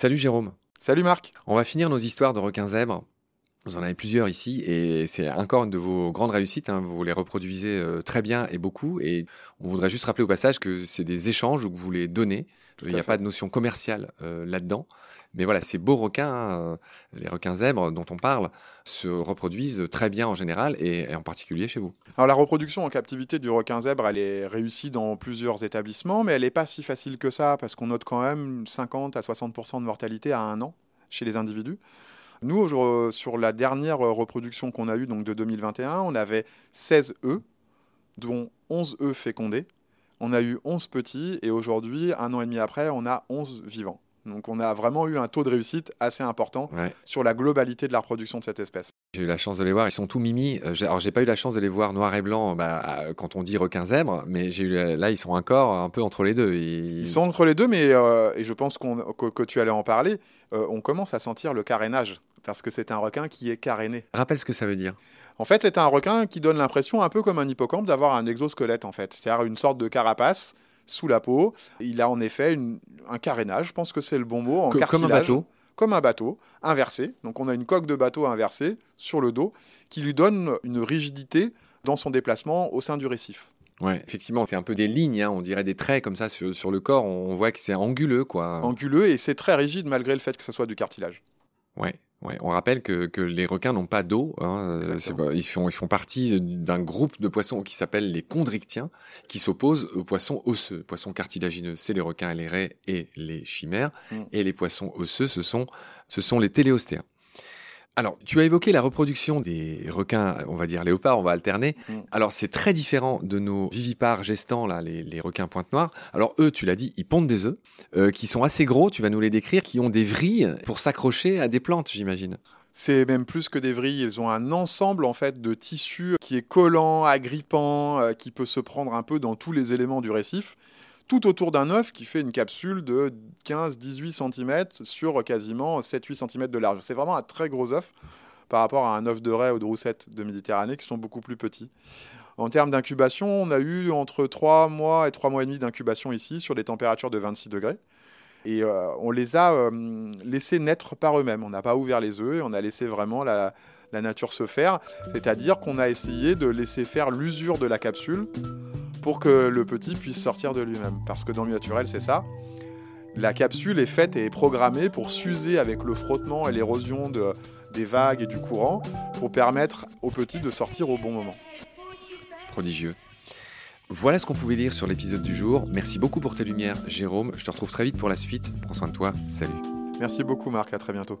Salut Jérôme. Salut Marc. On va finir nos histoires de requins zèbres. Vous en avez plusieurs ici et c'est encore une de vos grandes réussites. hein. Vous les reproduisez euh, très bien et beaucoup. Et on voudrait juste rappeler au passage que c'est des échanges où vous les donnez. Il n'y a pas de notion commerciale euh, là-dedans. Mais voilà, ces beaux requins, hein, euh, les requins zèbres dont on parle, se reproduisent très bien en général et, et en particulier chez vous. Alors la reproduction en captivité du requin zèbre, elle est réussie dans plusieurs établissements, mais elle n'est pas si facile que ça, parce qu'on note quand même 50 à 60% de mortalité à un an chez les individus. Nous, au- sur la dernière reproduction qu'on a eue, donc de 2021, on avait 16 œufs, dont 11 œufs fécondés. On a eu 11 petits, et aujourd'hui, un an et demi après, on a 11 vivants. Donc on a vraiment eu un taux de réussite assez important Ouais. sur la globalité de la reproduction de cette espèce. J'ai eu la chance de les voir, ils sont tout mimi. Euh, Alors j'ai pas eu la chance de les voir noir et blanc bah, euh, quand on dit requin zèbre, mais j'ai eu la- là ils sont encore un peu entre les deux. Ils, Ils sont entre les deux, mais euh, et je pense qu'on, que, que tu allais en parler. euh, on commence à sentir le carénage parce que c'est un requin qui est caréné. Rappelle ce que ça veut dire. En fait, c'est un requin qui donne l'impression, un peu comme un hippocampe, d'avoir un exosquelette en fait, c'est-à-dire une sorte de carapace sous la peau. Il a en effet une- un carénage, je pense que c'est le bon mot, en Co- comme un bateau. comme un bateau inversé. Donc on a une coque de bateau inversée sur le dos qui lui donne une rigidité dans son déplacement au sein du récif. Ouais, effectivement, c'est un peu des lignes, hein, on dirait des traits comme ça sur, sur le corps. On voit que c'est anguleux, quoi. Anguleux et c'est très rigide malgré le fait que ce soit du cartilage. Ouais, ouais. On rappelle que, que les requins n'ont pas d'eau. hein, euh, ils, font, ils font partie d'un groupe de poissons qui s'appelle les chondrictiens, qui s'opposent aux poissons osseux. Poissons cartilagineux, c'est les requins, les raies et les chimères. Mm. Et les poissons osseux, ce sont, ce sont les téléostéens. Alors, tu as évoqué la reproduction des requins, on va dire léopards, on va alterner. Mm. Alors, c'est très différent de nos vivipares gestants, là, les, les requins pointe noire. Alors, eux, tu l'as dit, ils pondent des œufs, euh, qui sont assez gros, tu vas nous les décrire, qui ont des vrilles pour s'accrocher à des plantes, j'imagine. C'est même plus que des vrilles, ils ont un ensemble en fait de tissus qui est collant, agrippant, euh, qui peut se prendre un peu dans tous les éléments du récif, tout autour d'un œuf qui fait une capsule de 15-18 cm sur quasiment 7-8 cm de large. C'est vraiment un très gros œuf par rapport à un œuf de raie ou de roussette de Méditerranée qui sont beaucoup plus petits. En termes d'incubation, on a eu entre 3 mois et 3 mois et demi d'incubation ici sur des températures de 26 degrés. Et euh, on les a euh, laissés naître par eux-mêmes. On n'a pas ouvert les œufs on a laissé vraiment la nature se faire. C'est-à-dire qu'on a essayé de laisser faire l'usure de la capsule pour que le petit puisse sortir de lui-même. Parce que dans le naturel, c'est ça. La capsule est faite et est programmée pour s'user avec le frottement et l'érosion de- des vagues et du courant pour permettre au petit de sortir au bon moment. Prodigieux. Voilà ce qu'on pouvait dire sur l'épisode du jour. Merci beaucoup pour tes lumières, Jérôme. Je te retrouve très vite pour la suite. Prends soin de toi. Salut. Merci beaucoup Marc, à très bientôt.